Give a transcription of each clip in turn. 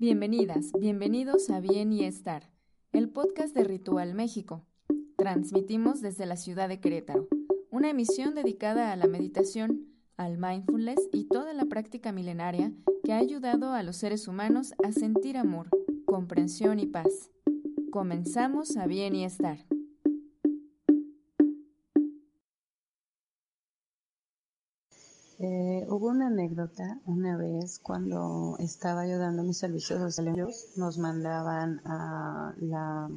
Bienvenidas, bienvenidos a Bien y Estar, el podcast de Ritual México. Transmitimos desde la ciudad de Querétaro, una emisión dedicada a la meditación, al mindfulness y toda la práctica milenaria que ha ayudado a los seres humanos a sentir amor, comprensión y paz. Comenzamos a Bien y Estar. Eh, hubo una anécdota una vez cuando estaba yo dando mis servicios sociales, nos mandaban a la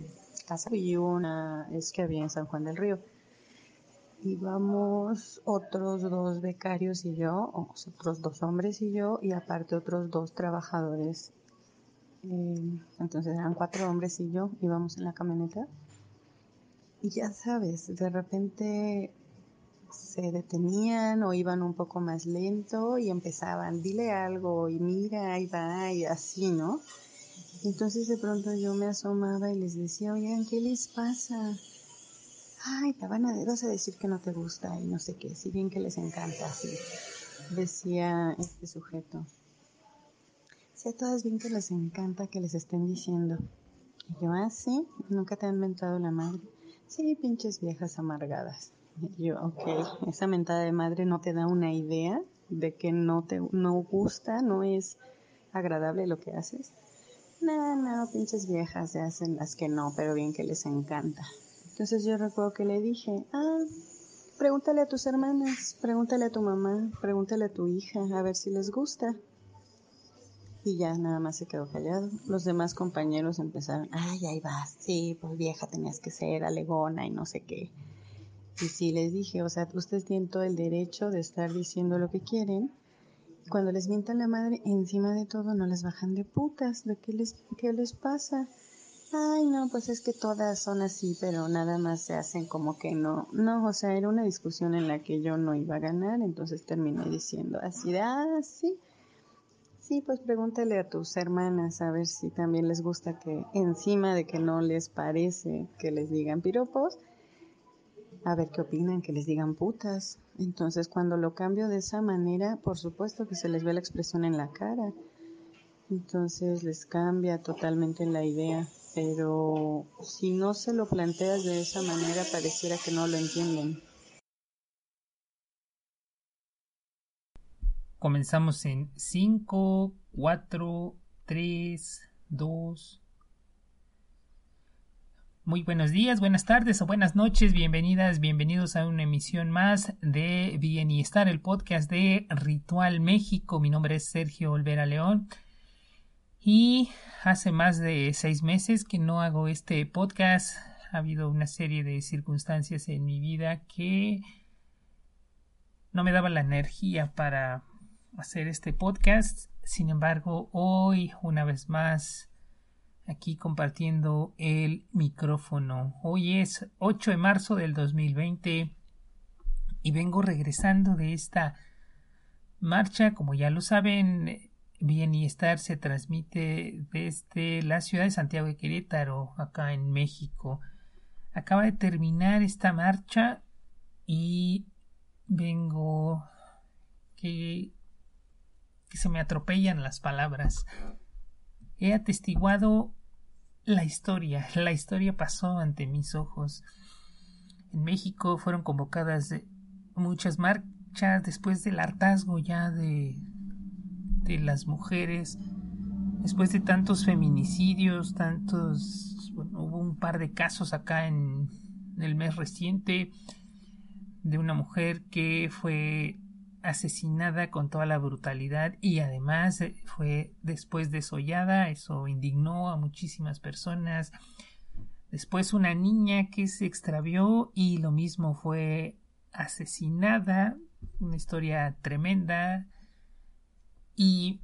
casa y una es que había en San Juan del Río. Íbamos otros dos becarios y yo, otros dos hombres y yo, y aparte otros dos trabajadores. Eh, entonces eran cuatro hombres y yo, íbamos en la camioneta. Y ya sabes, de repente se detenían o iban un poco más lento y empezaban, dile algo y mira, ahí va y así, ¿no? Entonces de pronto yo me asomaba y les decía, oigan, ¿qué les pasa? Ay, te van a, vas a decir que no te gusta y no sé qué, si bien que les encanta, así, decía este sujeto. Si a todas bien que les encanta que les estén diciendo. Y yo, ah, sí, nunca te han mentado la madre. Sí, pinches viejas amargadas. Yo, ok, esa mentada de madre no te da una idea de que no te no gusta, no es agradable lo que haces. No, no, pinches viejas se hacen las que no, pero bien que les encanta. Entonces yo recuerdo que le dije, ah, pregúntale a tus hermanas, pregúntale a tu mamá, pregúntale a tu hija, a ver si les gusta. Y ya nada más se quedó callado. Los demás compañeros empezaron, ay, ahí vas, sí, pues vieja tenías que ser, alegona y no sé qué. Y sí les dije, o sea, ustedes tienen todo el derecho de estar diciendo lo que quieren. Cuando les mientan la madre, encima de todo no les bajan de putas. ¿De qué les, qué les pasa? Ay, no, pues es que todas son así, pero nada más se hacen como que no. No, o sea, era una discusión en la que yo no iba a ganar, entonces terminé diciendo así ah, sí. Sí, pues pregúntale a tus hermanas a ver si también les gusta que encima de que no les parece que les digan piropos, a ver qué opinan, que les digan putas. Entonces cuando lo cambio de esa manera, por supuesto que se les ve la expresión en la cara. Entonces les cambia totalmente la idea. Pero si no se lo planteas de esa manera, pareciera que no lo entienden. Comenzamos en 5, 4, 3, 2, muy buenos días, buenas tardes o buenas noches, bienvenidas, bienvenidos a una emisión más de Bien y Estar, el podcast de Ritual México. Mi nombre es Sergio Olvera León y hace más de seis meses que no hago este podcast. Ha habido una serie de circunstancias en mi vida que no me daba la energía para hacer este podcast. Sin embargo, hoy, una vez más, aquí compartiendo el micrófono. Hoy es 8 de marzo del 2020 y vengo regresando de esta marcha, como ya lo saben, Bien y Estar se transmite desde la ciudad de Santiago de Querétaro, acá en México. Acaba de terminar esta marcha y vengo que, que se me atropellan las palabras he atestiguado la historia. La historia pasó ante mis ojos. En México fueron convocadas muchas marchas después del hartazgo ya de, de las mujeres, después de tantos feminicidios, tantos... hubo un par de casos acá en el mes reciente de una mujer que fue asesinada con toda la brutalidad y además eh, fue después desollada, eso indignó a muchísimas personas. Después una niña que se extravió y lo mismo fue asesinada una historia tremenda y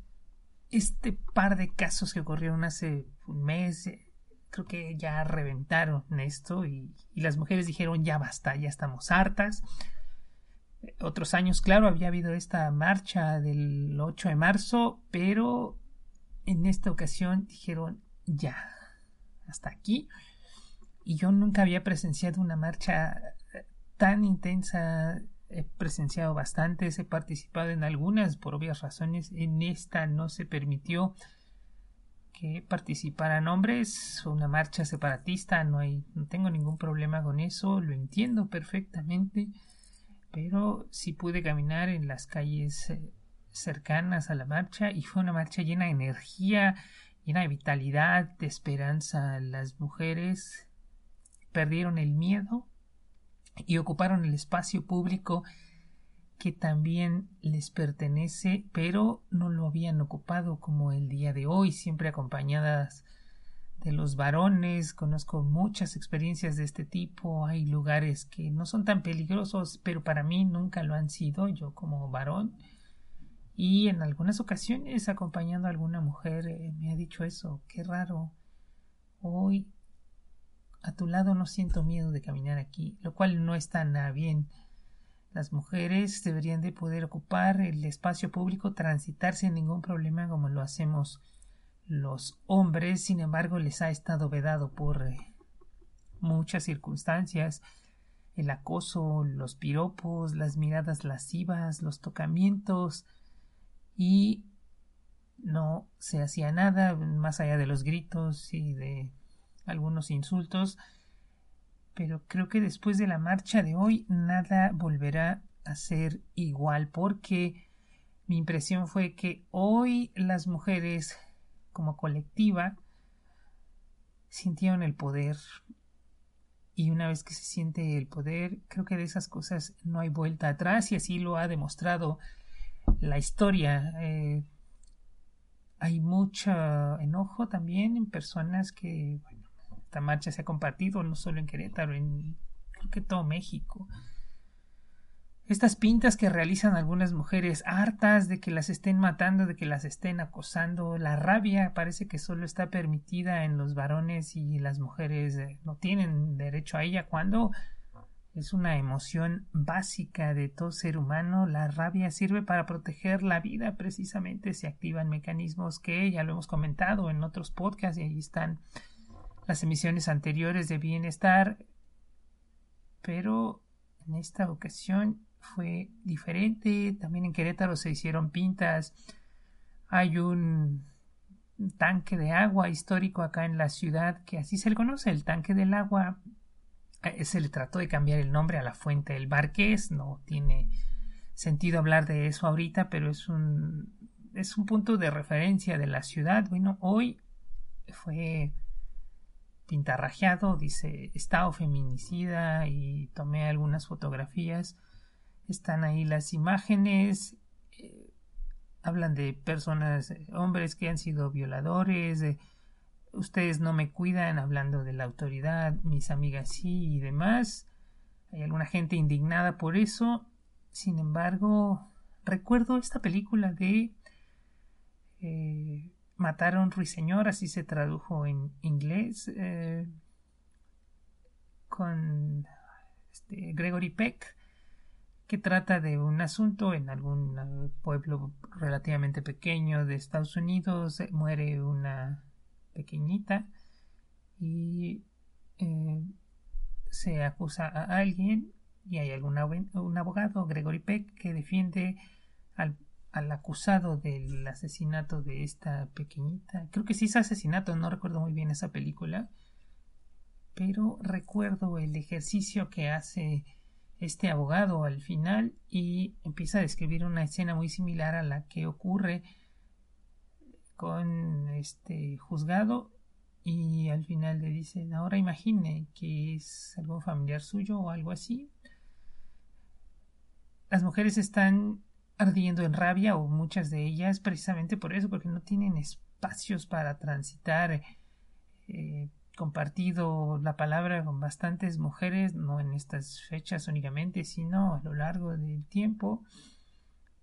este par de casos que ocurrieron hace un mes eh, creo que ya reventaron esto y, y las mujeres dijeron ya basta, ya estamos hartas otros años, claro, había habido esta marcha del 8 de marzo, pero en esta ocasión dijeron ya, hasta aquí. Y yo nunca había presenciado una marcha tan intensa. He presenciado bastantes, he participado en algunas por obvias razones. En esta no se permitió que participaran hombres. Una marcha separatista, no hay, no tengo ningún problema con eso, lo entiendo perfectamente pero sí pude caminar en las calles eh, cercanas a la marcha y fue una marcha llena de energía, llena de vitalidad, de esperanza. Las mujeres perdieron el miedo y ocuparon el espacio público que también les pertenece, pero no lo habían ocupado como el día de hoy, siempre acompañadas de los varones, conozco muchas experiencias de este tipo, hay lugares que no son tan peligrosos, pero para mí nunca lo han sido, yo como varón, y en algunas ocasiones acompañando a alguna mujer eh, me ha dicho eso, qué raro, hoy a tu lado no siento miedo de caminar aquí, lo cual no está nada bien. Las mujeres deberían de poder ocupar el espacio público, transitar sin ningún problema como lo hacemos los hombres, sin embargo, les ha estado vedado por eh, muchas circunstancias. El acoso, los piropos, las miradas lascivas, los tocamientos y no se hacía nada más allá de los gritos y de algunos insultos. Pero creo que después de la marcha de hoy nada volverá a ser igual porque mi impresión fue que hoy las mujeres como colectiva sintieron el poder. Y una vez que se siente el poder creo que de esas cosas no hay vuelta atrás y así lo ha demostrado la historia. Eh, hay mucho enojo también en personas que esta marcha se ha compartido no solo en Querétaro en creo que todo México estas pintas que realizan algunas mujeres hartas de que las estén matando, de que las estén acosando, la rabia parece que solo está permitida en los varones y las mujeres eh, no tienen derecho a ella cuando es una emoción básica de todo ser humano. La rabia sirve para proteger la vida, precisamente se activan mecanismos que ya lo hemos comentado en otros podcasts y ahí están las emisiones anteriores de bienestar. Pero en esta ocasión fue diferente. También en Querétaro se hicieron pintas. Hay un tanque de agua histórico acá en la ciudad que así se le conoce, el tanque del agua. Eh, se le trató de cambiar el nombre a la fuente del Barqués. No tiene sentido hablar de eso ahorita, pero es un, es un punto de referencia de la ciudad. Bueno, hoy fue pintarrajeado, dice estado feminicida y tomé algunas fotografías están ahí las imágenes, eh, hablan de personas, eh, hombres que han sido violadores, ustedes no me cuidan, hablando de la autoridad, mis amigas sí y demás. Hay alguna gente indignada por eso. Sin embargo, recuerdo esta película de eh, ruiseñor, así se tradujo en inglés, con este, Gregory Peck que trata de un asunto en algún eh, pueblo relativamente pequeño de Estados Unidos, eh, muere una pequeñita y eh, se acusa a alguien y hay algún un abogado, Gregory Peck, que defiende al, al, acusado del asesinato de esta pequeñita. Creo que sí es asesinato, no recuerdo muy bien esa película, pero recuerdo el ejercicio que hace este abogado al final y empieza a describir una escena muy similar a la que ocurre con este juzgado y al final le dicen ahora imagine que es algún familiar suyo o algo así las mujeres están ardiendo en rabia o muchas de ellas precisamente por eso porque no tienen espacios para transitar eh, compartido la palabra con bastantes mujeres, no en estas fechas únicamente, sino a lo largo del tiempo.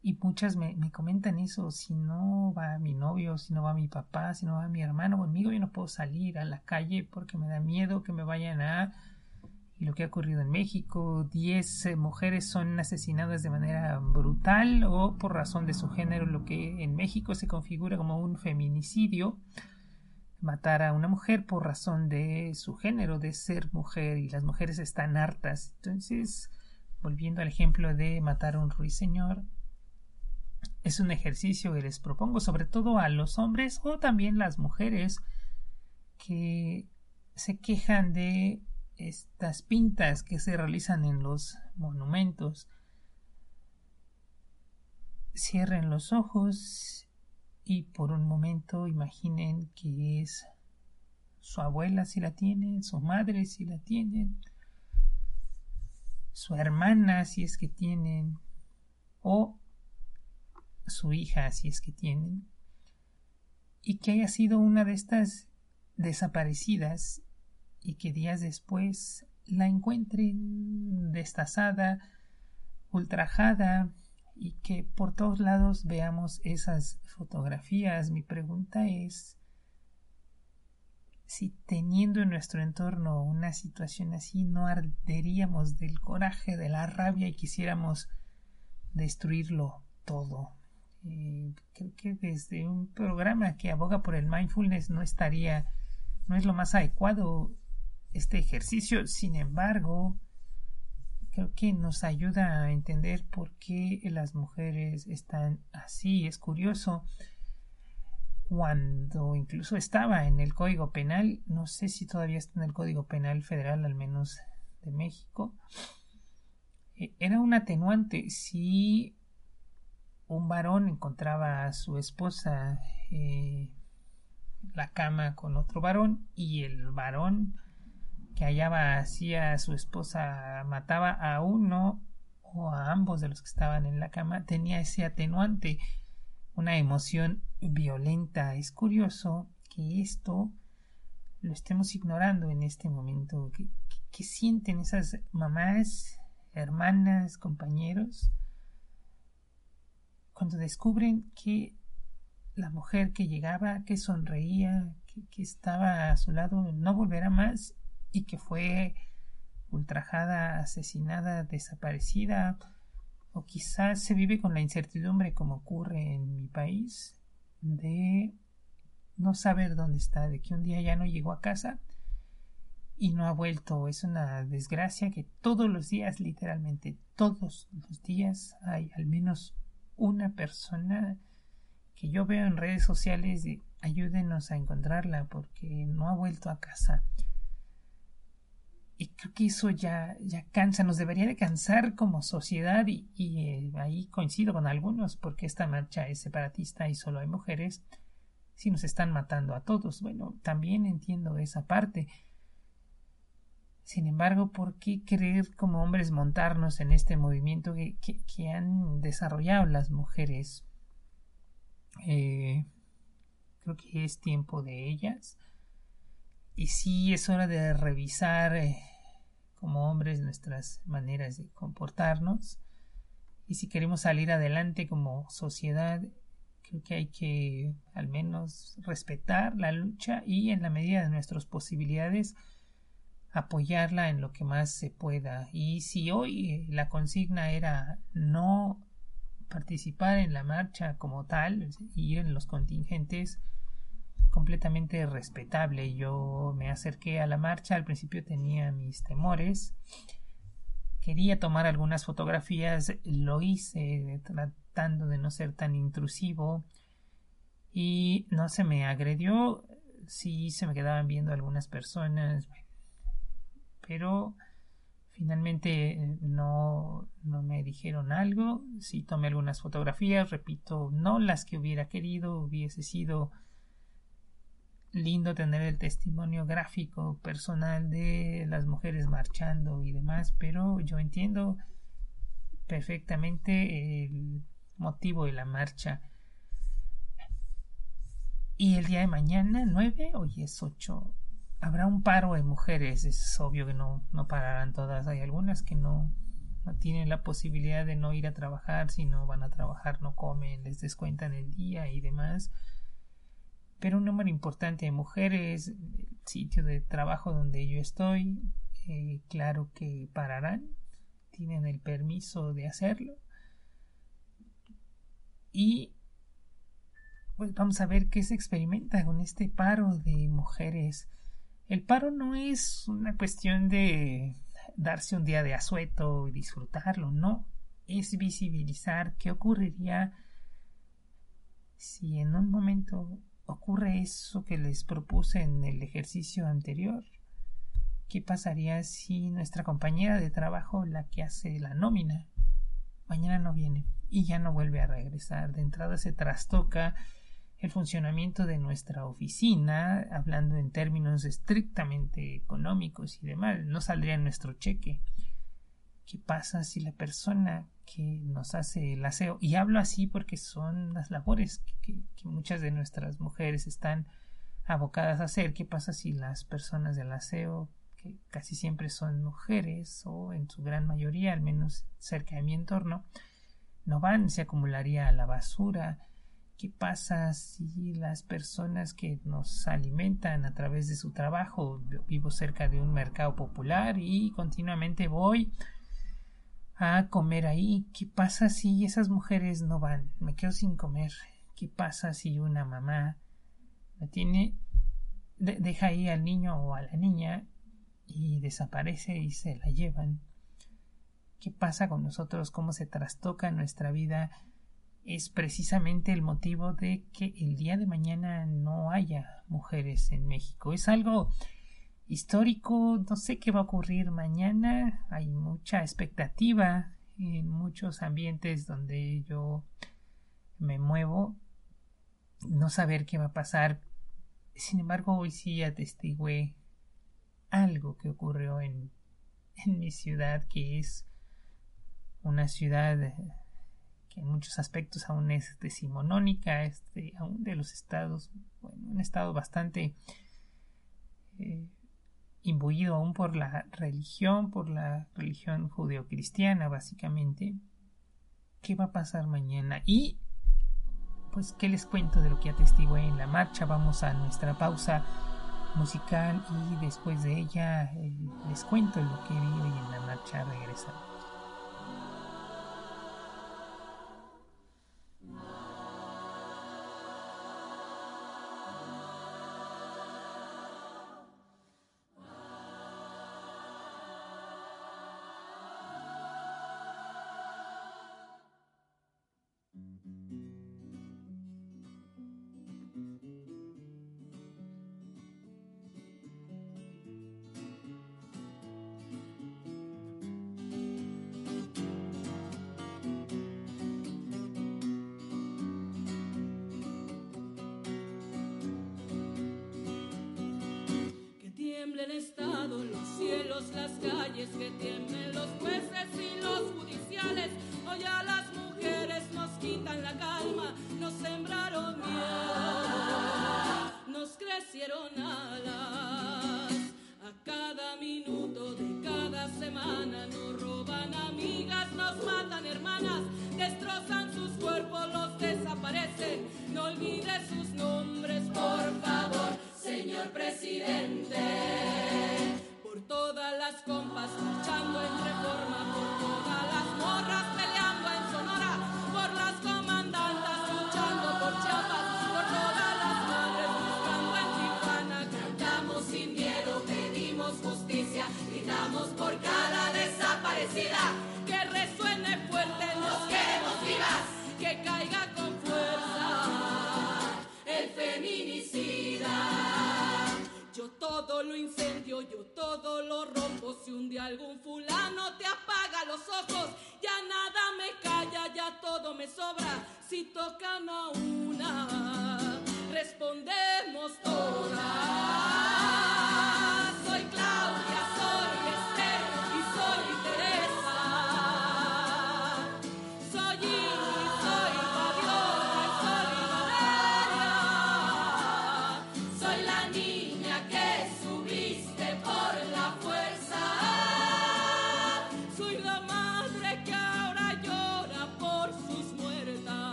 Y muchas me, me, comentan eso, si no va mi novio, si no va mi papá, si no va mi hermano conmigo, yo no puedo salir a la calle porque me da miedo que me vayan a... Y lo que ha ocurrido en México, 10 eh, mujeres son asesinadas de manera brutal o por razón de su género, lo que en México se configura como un feminicidio matar a una mujer por razón de su género, de ser mujer, y las mujeres están hartas. Entonces, volviendo al ejemplo de matar a un ruiseñor, es un ejercicio que les propongo, sobre todo a los hombres o también las mujeres que se quejan de estas pintas que se realizan en los monumentos. Cierren los ojos y por un momento imaginen que es su abuela si la tienen, su madre si la tienen, su hermana si es que tienen, o su hija si es que tienen, y que haya sido una de estas desaparecidas y que días después la encuentren destazada, ultrajada, y que por todos lados veamos esas fotografías. Mi pregunta es si teniendo en nuestro entorno una situación así no arderíamos del coraje, de la rabia y quisiéramos destruirlo todo. Eh, creo que desde un programa que aboga por el mindfulness no estaría, no es lo más adecuado este ejercicio. Sin embargo, creo que nos ayuda a entender por qué las mujeres están así. Es curioso, cuando incluso estaba en el Código Penal, no sé si todavía está en el Código Penal Federal, al menos de México, eh, era un atenuante si un varón encontraba a su esposa eh, la cama con otro varón y el varón que hallaba así a su esposa mataba a uno o a ambos de los que estaban en la cama, tenía ese atenuante, una emoción violenta. Es curioso que esto lo estemos ignorando en este momento. ¿Qué, sienten esas mamás, hermanas, compañeros? Cuando descubren que la mujer que llegaba, que sonreía, que, que estaba a su lado, no volverá más y que fue ultrajada, asesinada, desaparecida, o quizás se vive con la incertidumbre como ocurre en mi país, de no saber dónde está, de que un día ya no llegó a casa y no ha vuelto. Es una desgracia que todos los días, literalmente todos los días, hay al menos una persona que yo veo en redes sociales de ayúdenos a encontrarla porque no ha vuelto a casa. Y creo que eso ya, ya cansa, nos debería de cansar como sociedad y, eh, ahí coincido con algunos porque esta marcha es separatista y solo hay mujeres, si nos están matando a todos. Bueno, también entiendo esa parte. Sin embargo, ¿por qué querer como hombres montarnos en este movimiento que, que, han desarrollado las mujeres? Eh, creo que es tiempo de ellas y sí es hora de revisar eh, como hombres nuestras maneras de comportarnos. Y si queremos salir adelante como sociedad, creo que hay que al menos respetar la lucha y en la medida de nuestras posibilidades apoyarla en lo que más se pueda. Y si hoy eh, la consigna era no participar en la marcha como tal, ir en los contingentes, completamente respetable. Yo me acerqué a la marcha, al principio tenía mis temores, quería tomar algunas fotografías, lo hice tratando de no ser tan intrusivo y no se me agredió, sí se me quedaban viendo algunas personas, pero finalmente no, no me dijeron algo, sí tomé algunas fotografías, repito, no las que hubiera querido, hubiese sido lindo tener el testimonio gráfico personal de las mujeres marchando y demás, pero yo entiendo perfectamente el motivo de la marcha. Y el día de mañana, 9, hoy es 8, habrá un paro de mujeres, es obvio que no, no pararán todas, hay algunas que no, no tienen la posibilidad de no ir a trabajar, si no van a trabajar no comen, les descuentan el día y demás. Pero un número importante de mujeres, el sitio de trabajo donde yo estoy, eh, claro que pararán, tienen el permiso de hacerlo. Y pues vamos a ver qué se experimenta con este paro de mujeres. El paro no es una cuestión de darse un día de asueto y disfrutarlo, no. Es visibilizar qué ocurriría si en un momento ocurre eso que les propuse en el ejercicio anterior. ¿Qué pasaría si nuestra compañera de trabajo, la que hace la nómina, mañana no viene y ya no vuelve a regresar? De entrada se trastoca el funcionamiento de nuestra oficina, hablando en términos estrictamente económicos y demás, no saldría en nuestro cheque. ¿Qué pasa si la persona que nos hace el aseo, y hablo así porque son las labores que, muchas de nuestras mujeres están abocadas a hacer, qué pasa si las personas del aseo, que casi siempre son mujeres, o en su gran mayoría, al menos cerca de mi entorno, no van, se acumularía la basura, ¿Qué pasa si las personas que nos alimentan a través de su trabajo, vivo cerca de un mercado popular y continuamente voy a comer ahí? ¿Qué pasa si esas mujeres no van? Me quedo sin comer. ¿Qué pasa si una mamá me tiene deja ahí al niño o a la niña y desaparece y se la llevan? ¿Qué pasa con nosotros? ¿Cómo se trastoca nuestra vida? es precisamente el motivo de que el día de mañana no haya mujeres en México. Es algo histórico, no sé qué va a ocurrir mañana, hay mucha expectativa en muchos ambientes donde yo me muevo, no saber qué va a pasar. Sin embargo, hoy sí atestigué algo que ocurrió en, en mi ciudad, que es una ciudad que en muchos aspectos aún es decimonónica, este, aún de los estados, bueno, un estado bastante eh, imbuido aún por la religión, por la religión judeocristiana, básicamente. ¿Qué va a pasar mañana? Y, pues, ¿qué les cuento de lo que atestigué en la marcha? Vamos a nuestra pausa musical y después de ella eh, les cuento lo que vi hoy en la marcha regresando. El Estado, los cielos, las calles, que tiemblen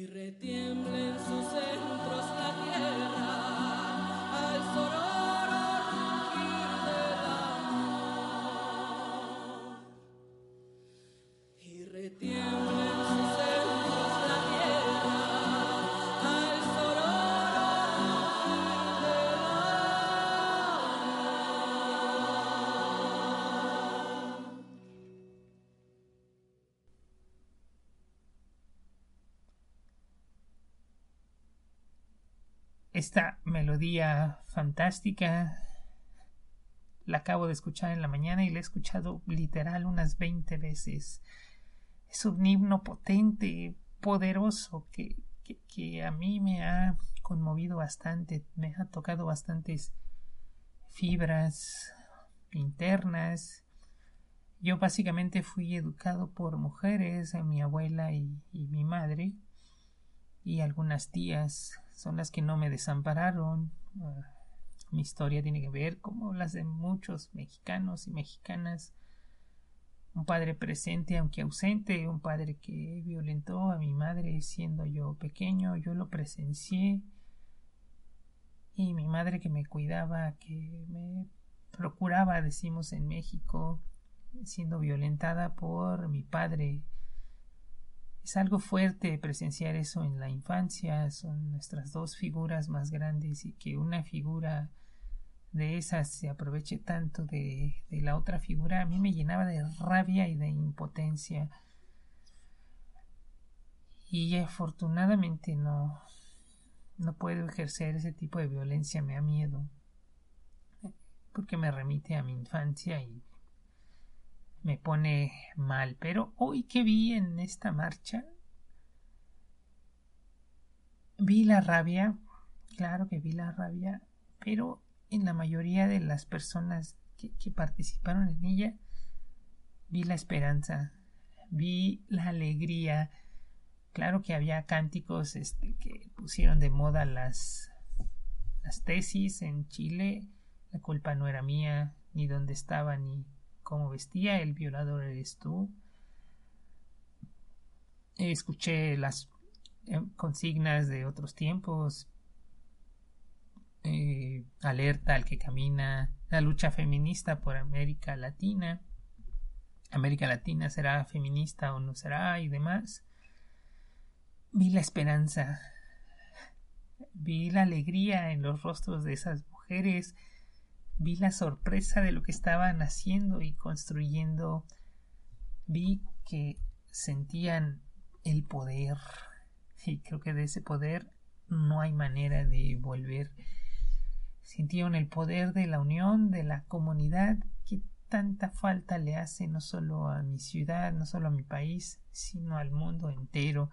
Y retiemble en sus centros Esta melodía fantástica la acabo de escuchar en la mañana y la he escuchado literal unas 20 veces. Es un himno potente, poderoso, que, que, que a mí me ha conmovido bastante, me ha tocado bastantes fibras internas. Yo básicamente fui educado por mujeres, mi abuela y, y mi madre, y algunas tías son las que no me desampararon. Uh, mi historia tiene que ver como las de muchos mexicanos y mexicanas. Un padre presente aunque ausente, un padre que violentó a mi madre siendo yo pequeño, yo lo presencié. Y mi madre que me cuidaba, que me procuraba, decimos en México, siendo violentada por mi padre es algo fuerte presenciar eso en la infancia, son nuestras dos figuras más grandes y que una figura de esas se aproveche tanto de, de la otra figura, a mí me llenaba de rabia y de impotencia. Y afortunadamente no, no puedo ejercer ese tipo de violencia, me da miedo, porque me remite a mi infancia y me pone mal. Pero hoy que vi en esta marcha, vi la rabia, claro que vi la rabia, pero en la mayoría de las personas que, participaron en ella, vi la esperanza, vi la alegría. Claro que había cánticos este, que pusieron de moda las, las tesis en Chile. La culpa no era mía, ni dónde estaba, ni cómo vestía, el violador eres tú. Escuché las eh, consignas de otros tiempos. Eh, alerta al que camina, la lucha feminista por América Latina. América Latina será feminista o no será y demás. Vi la esperanza, vi la alegría en los rostros de esas mujeres, vi la sorpresa de lo que estaban haciendo y construyendo, vi que sentían el poder. Y creo que de ese poder no hay manera de volver. Sintieron el poder de la unión, de la comunidad, que tanta falta le hace no solo a mi ciudad, no solo a mi país, sino al mundo entero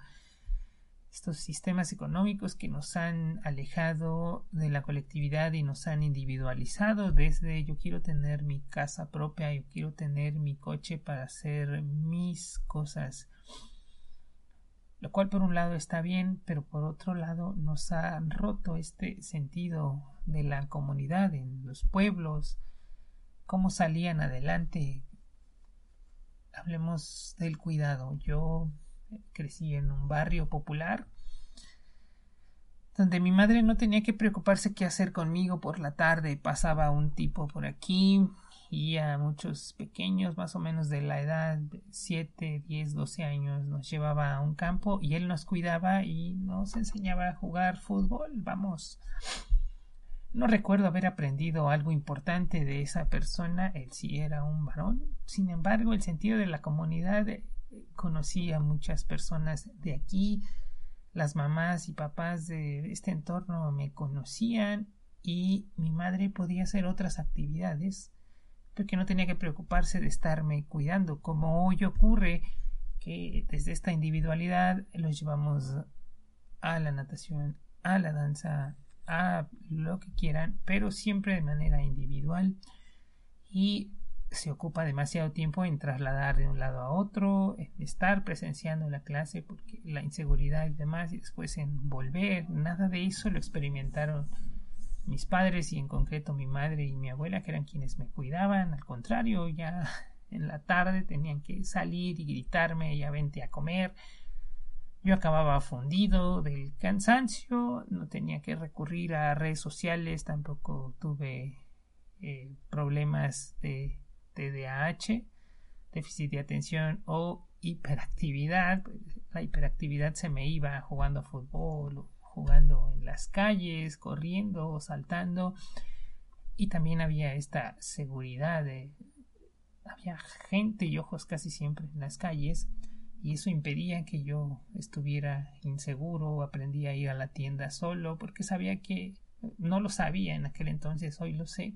estos sistemas económicos que nos han alejado de la colectividad y nos han individualizado desde yo quiero tener mi casa propia, yo quiero tener mi coche para hacer mis cosas. Lo cual por un lado está bien, pero por otro lado nos ha roto este sentido de la comunidad en los pueblos, cómo salían adelante. Hablemos del cuidado. Yo crecí en un barrio popular donde mi madre no tenía que preocuparse qué hacer conmigo por la tarde. Pasaba un tipo por aquí y a muchos pequeños, más o menos de la edad de 7, 10, 12 años, nos llevaba a un campo y él nos cuidaba y nos enseñaba a jugar fútbol. Vamos. No recuerdo haber aprendido algo importante de esa persona, él sí era un varón. Sin embargo, el sentido de la comunidad conocí a muchas personas de aquí, las mamás y papás de este entorno me conocían y mi madre podía hacer otras actividades porque no tenía que preocuparse de estarme cuidando, como hoy ocurre que desde esta individualidad los llevamos a la natación, a la danza, a lo que quieran, pero siempre de manera individual. Y se ocupa demasiado tiempo en trasladar de un lado a otro, en estar presenciando la clase porque la inseguridad y demás, y después en volver. Nada de eso lo experimentaron mis padres y en concreto mi madre y mi abuela, que eran quienes me cuidaban. Al contrario, ya en la tarde tenían que salir y gritarme, ya vente a comer. Yo acababa fundido del cansancio, no tenía que recurrir a redes sociales, tampoco tuve eh, problemas de TDAH, déficit de atención o hiperactividad. La hiperactividad se me iba jugando a fútbol, jugando en las calles, corriendo, saltando. Y también había esta seguridad de... Había gente y ojos casi siempre en las calles y eso impedía que yo estuviera inseguro o aprendía a ir a la tienda solo porque sabía que no lo sabía en aquel entonces, hoy lo sé,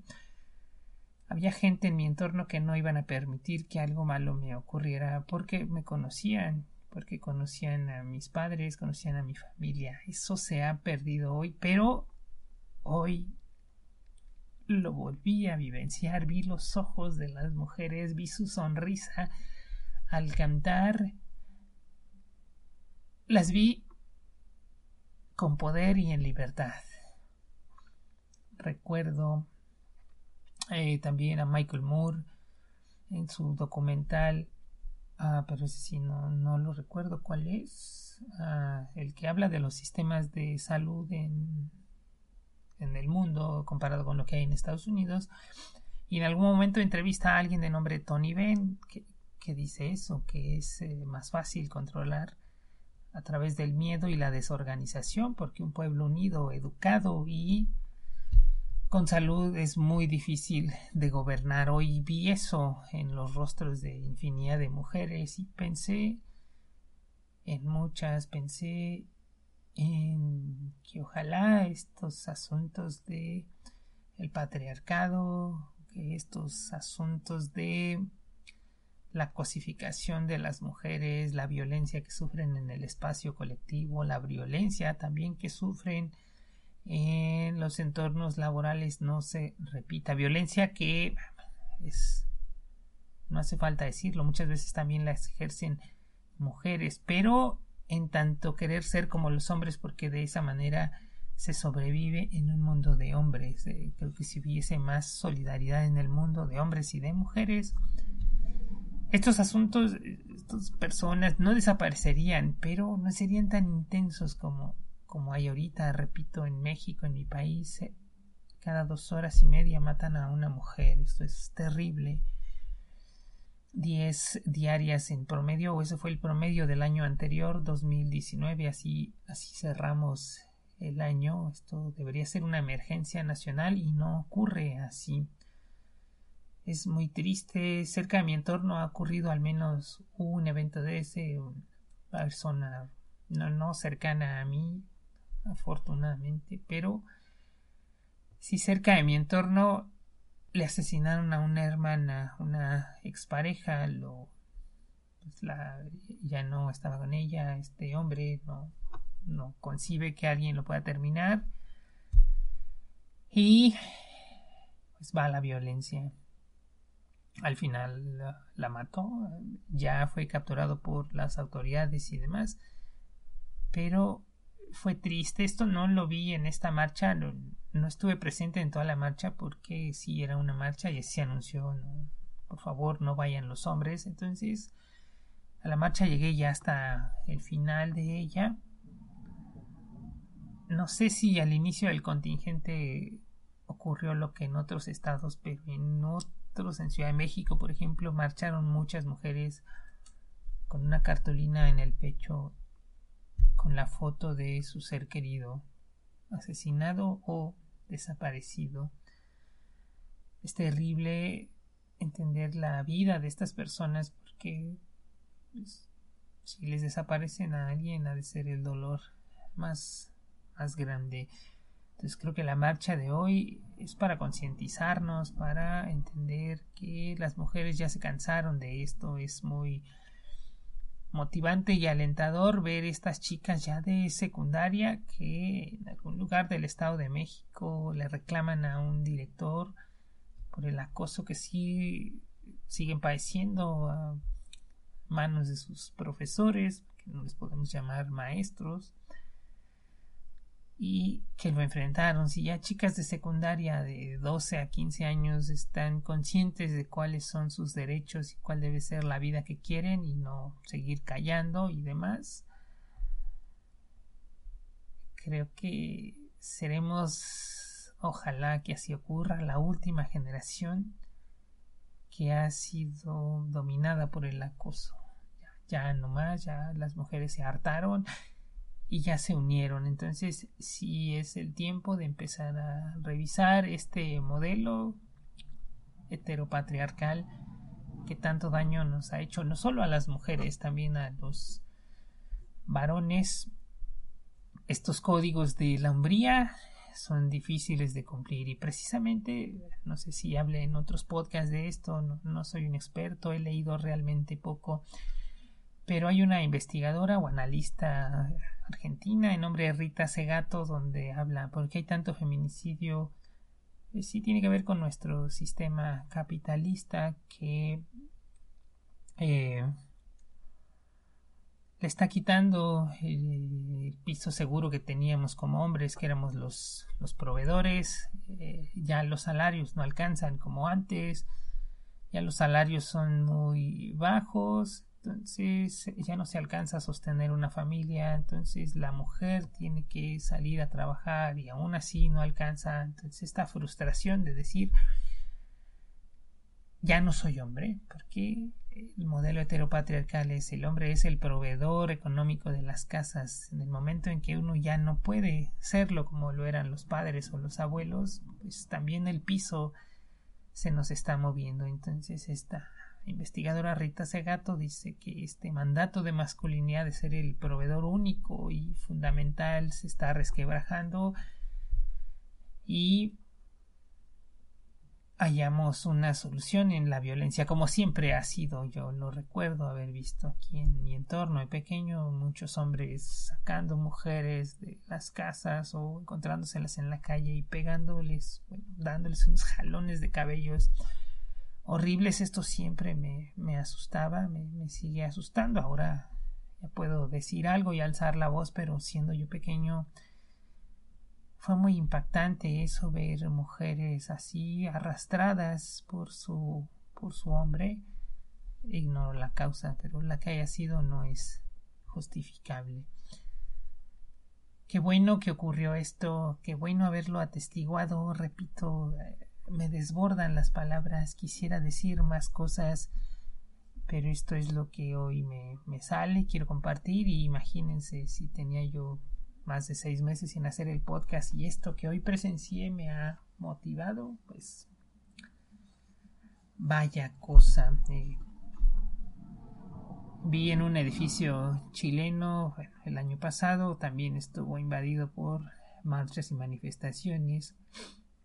había gente en mi entorno que no iban a permitir que algo malo me ocurriera porque me conocían, porque conocían a mis padres, conocían a mi familia. Eso se ha perdido hoy, pero hoy lo volví a vivenciar, vi los ojos de las mujeres, vi su sonrisa al cantar, las vi con poder y en libertad. Recuerdo eh, también a Michael Moore en su documental, ah, pero ese sí no, no lo recuerdo cuál es, ah, el que habla de los sistemas de salud en, en el mundo comparado con lo que hay en Estados Unidos. Y en algún momento entrevista a alguien de nombre Tony Benn que, que dice eso, que es eh, más fácil controlar a través del miedo y la desorganización, porque un pueblo unido, educado y con salud es muy difícil de gobernar. Hoy vi eso en los rostros de infinidad de mujeres y pensé en muchas, pensé en que ojalá estos asuntos de el patriarcado, que estos asuntos de la cosificación de las mujeres, la violencia que sufren en el espacio colectivo, la violencia también que sufren en los entornos laborales no se repita. Violencia que es no hace falta decirlo, muchas veces también las ejercen mujeres, pero en tanto querer ser como los hombres porque de esa manera se sobrevive en un mundo de hombres. Eh, creo que si hubiese más solidaridad en el mundo de hombres y de mujeres, estos asuntos, estas personas no desaparecerían, pero no serían tan intensos como como hay ahorita, repito, en México, en mi país, eh, cada dos horas y media matan a una mujer. Esto es terrible. Diez diarias en promedio, o ese fue el promedio del año anterior, 2019, así, así cerramos el año. Esto debería ser una emergencia nacional y no ocurre así. Es muy triste. Cerca de mi entorno ha ocurrido al menos un evento de ese. Una persona no, no cercana a mí afortunadamente, pero si cerca de mi entorno le asesinaron a una hermana, una expareja, lo pues la, ya no estaba con ella, este hombre no, no concibe que alguien lo pueda terminar y pues va a la violencia. Al final la mató, ya fue capturado por las autoridades y demás, pero fue triste. Esto no lo vi en esta marcha, no, estuve presente en toda la marcha porque sí era una marcha y así anunció, por favor no vayan los hombres. Entonces a la marcha llegué ya hasta el final de ella. No sé si al inicio del contingente ocurrió lo que en otros estados, pero en otros, en Ciudad de México, por ejemplo, marcharon muchas mujeres con una cartulina en el pecho foto de su ser querido, asesinado o desaparecido. Es terrible entender la vida de estas personas porque pues, si les desaparecen a alguien ha de ser el dolor más, más grande. Entonces creo que la marcha de hoy es para concientizarnos, para entender que las mujeres ya se cansaron de esto, es muy motivante y alentador ver estas chicas ya de secundaria que en algún lugar del Estado de México le reclaman a un director por el acoso que sí siguen padeciendo a manos de sus profesores, que no les podemos llamar maestros, y que lo enfrentaron. Si ya chicas de secundaria de 12 a 15 años están conscientes de cuáles son sus derechos y cuál debe ser la vida que quieren y no seguir callando y demás, creo que seremos, ojalá que así ocurra, la última generación que ha sido dominada por el acoso. Ya, ya nomás, ya las mujeres se hartaron y ya se unieron. Entonces, sí es el tiempo de empezar a revisar este modelo heteropatriarcal que tanto daño nos ha hecho, no solo a las mujeres, también a los varones. Estos códigos de la hombría son difíciles de cumplir y precisamente, no sé si hable en otros podcasts de esto, no soy un experto, he leído realmente poco, pero hay una investigadora o analista argentina en nombre de Rita Segato donde habla por qué hay tanto feminicidio. Sí tiene que ver con nuestro sistema capitalista que eh, le está quitando el, piso seguro que teníamos como hombres, que éramos los, los proveedores, eh, ya los salarios no alcanzan como antes, ya los salarios son muy bajos, entonces ya no se alcanza a sostener una familia, entonces la mujer tiene que salir a trabajar y aún así no alcanza, entonces esta frustración de decir ya no soy hombre, porque el modelo heteropatriarcal es el hombre es el proveedor económico de las casas. En el momento en que uno ya no puede serlo como lo eran los padres o los abuelos, pues también el piso se nos está moviendo. Entonces esta investigadora Rita Segato dice que este mandato de masculinidad de ser el proveedor único y fundamental se está resquebrajando y hallamos una solución en la violencia como siempre ha sido yo lo recuerdo haber visto aquí en mi entorno. De pequeño muchos hombres sacando mujeres de las casas o encontrándoselas en la calle y pegándoles dándoles unos jalones de cabellos horribles. Esto siempre me, me asustaba, me, me, sigue asustando. Ahora ya puedo decir algo y alzar la voz, pero siendo yo pequeño fue muy impactante eso ver mujeres así arrastradas por su por su hombre. Ignoro la causa, pero la que haya sido no es justificable. Qué bueno que ocurrió esto, qué bueno haberlo atestiguado, repito, me desbordan las palabras, quisiera decir más cosas, pero esto es lo que hoy me, me sale, quiero compartir y imagínense si tenía yo más de seis meses sin hacer el podcast y esto que hoy presencié me ha motivado, pues vaya cosa. Eh, vi en un edificio chileno el año pasado, también estuvo invadido por marchas y manifestaciones.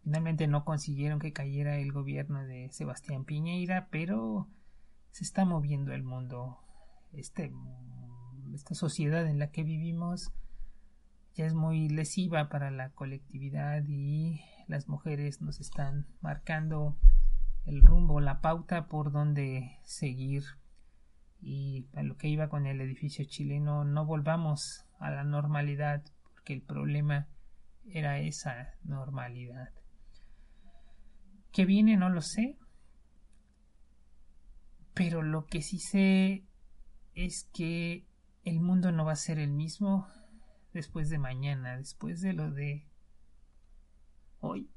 Finalmente no consiguieron que cayera el gobierno de Sebastián Piñeira, pero se está moviendo el mundo. Este, esta sociedad en la que vivimos ya es muy lesiva para la colectividad y las mujeres nos están marcando el rumbo, la pauta por donde seguir. Y a lo que iba con el edificio chileno, no volvamos a la normalidad, porque el problema era esa normalidad. ¿Qué viene? No lo sé. Pero lo que sí sé es que el mundo no va a ser el mismo después de mañana, después de lo de hoy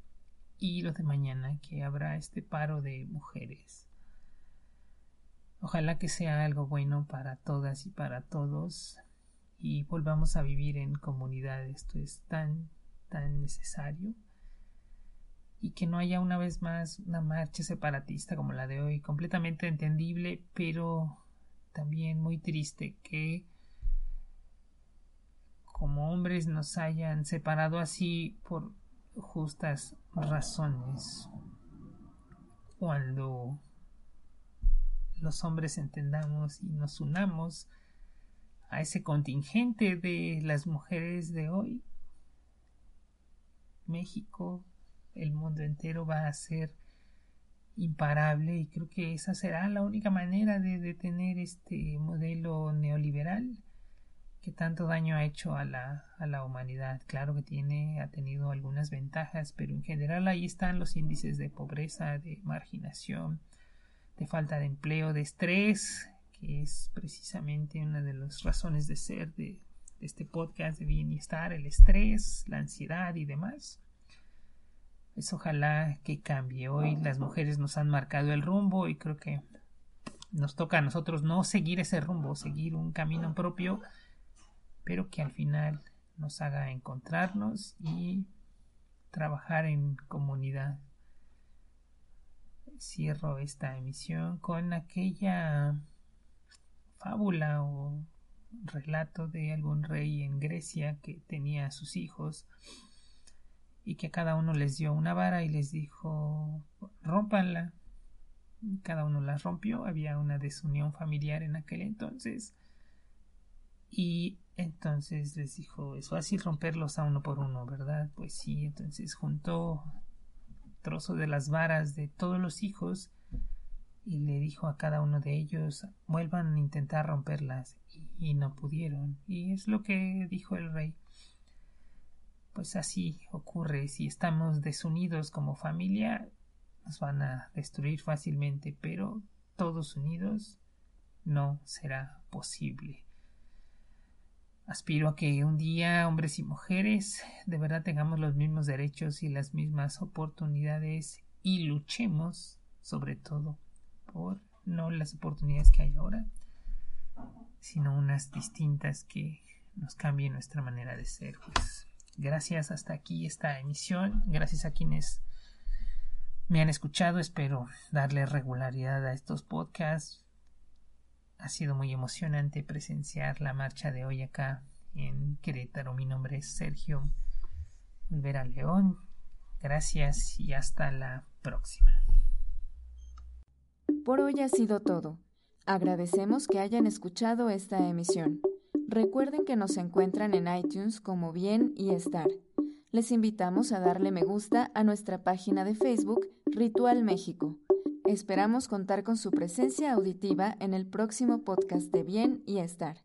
y lo de mañana, que habrá este paro de mujeres. Ojalá que sea algo bueno para todas y para todos y volvamos a vivir en comunidad. Esto es tan, tan necesario y que no haya una vez más una marcha separatista como la de hoy, completamente entendible, pero también muy triste que como hombres nos hayan separado así por justas razones. Cuando los hombres entendamos y nos unamos a ese contingente de las mujeres de hoy, México el mundo entero va a ser imparable y creo que esa será la única manera de detener este modelo neoliberal que tanto daño ha hecho a la, a la humanidad. Claro que tiene, ha tenido algunas ventajas, pero en general ahí están los índices de pobreza, de marginación, de falta de empleo, de estrés, que es precisamente una de las razones de ser de, de este podcast de bienestar, el estrés, la ansiedad y demás. Pues ojalá que cambie. Hoy las mujeres nos han marcado el rumbo y creo que nos toca a nosotros no seguir ese rumbo, seguir un camino propio, pero que al final nos haga encontrarnos y trabajar en comunidad. Cierro esta emisión con aquella fábula o relato de algún rey en Grecia que tenía a sus hijos y que cada uno les dio una vara y les dijo rómpanla. Cada uno la rompió, había una desunión familiar en aquel entonces. Y entonces les dijo, es fácil romperlos a uno por uno, ¿verdad? Pues sí, entonces juntó trozo de las varas de todos los hijos y le dijo a cada uno de ellos vuelvan a intentar romperlas y no pudieron. Y es lo que dijo el rey pues así ocurre. Si estamos desunidos como familia nos van a destruir fácilmente pero todos unidos no será posible. Aspiro a que un día hombres y mujeres de verdad tengamos los mismos derechos y las mismas oportunidades y luchemos sobre todo por no las oportunidades que hay ahora sino unas distintas que nos cambien nuestra manera de ser pues Gracias hasta aquí esta emisión. Gracias a quienes me han escuchado. Espero darle regularidad a estos podcasts. Ha sido muy emocionante presenciar la marcha de hoy acá en Querétaro. Mi nombre es Sergio Olvera León. Gracias y hasta la próxima. Por hoy ha sido todo. Agradecemos que hayan escuchado esta emisión. Recuerden que nos encuentran en iTunes como Bien y Estar. Les invitamos a darle me gusta a nuestra página de Facebook Ritual México. Esperamos contar con su presencia auditiva en el próximo podcast de Bien y Estar.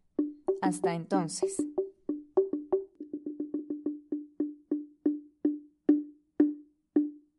Hasta entonces.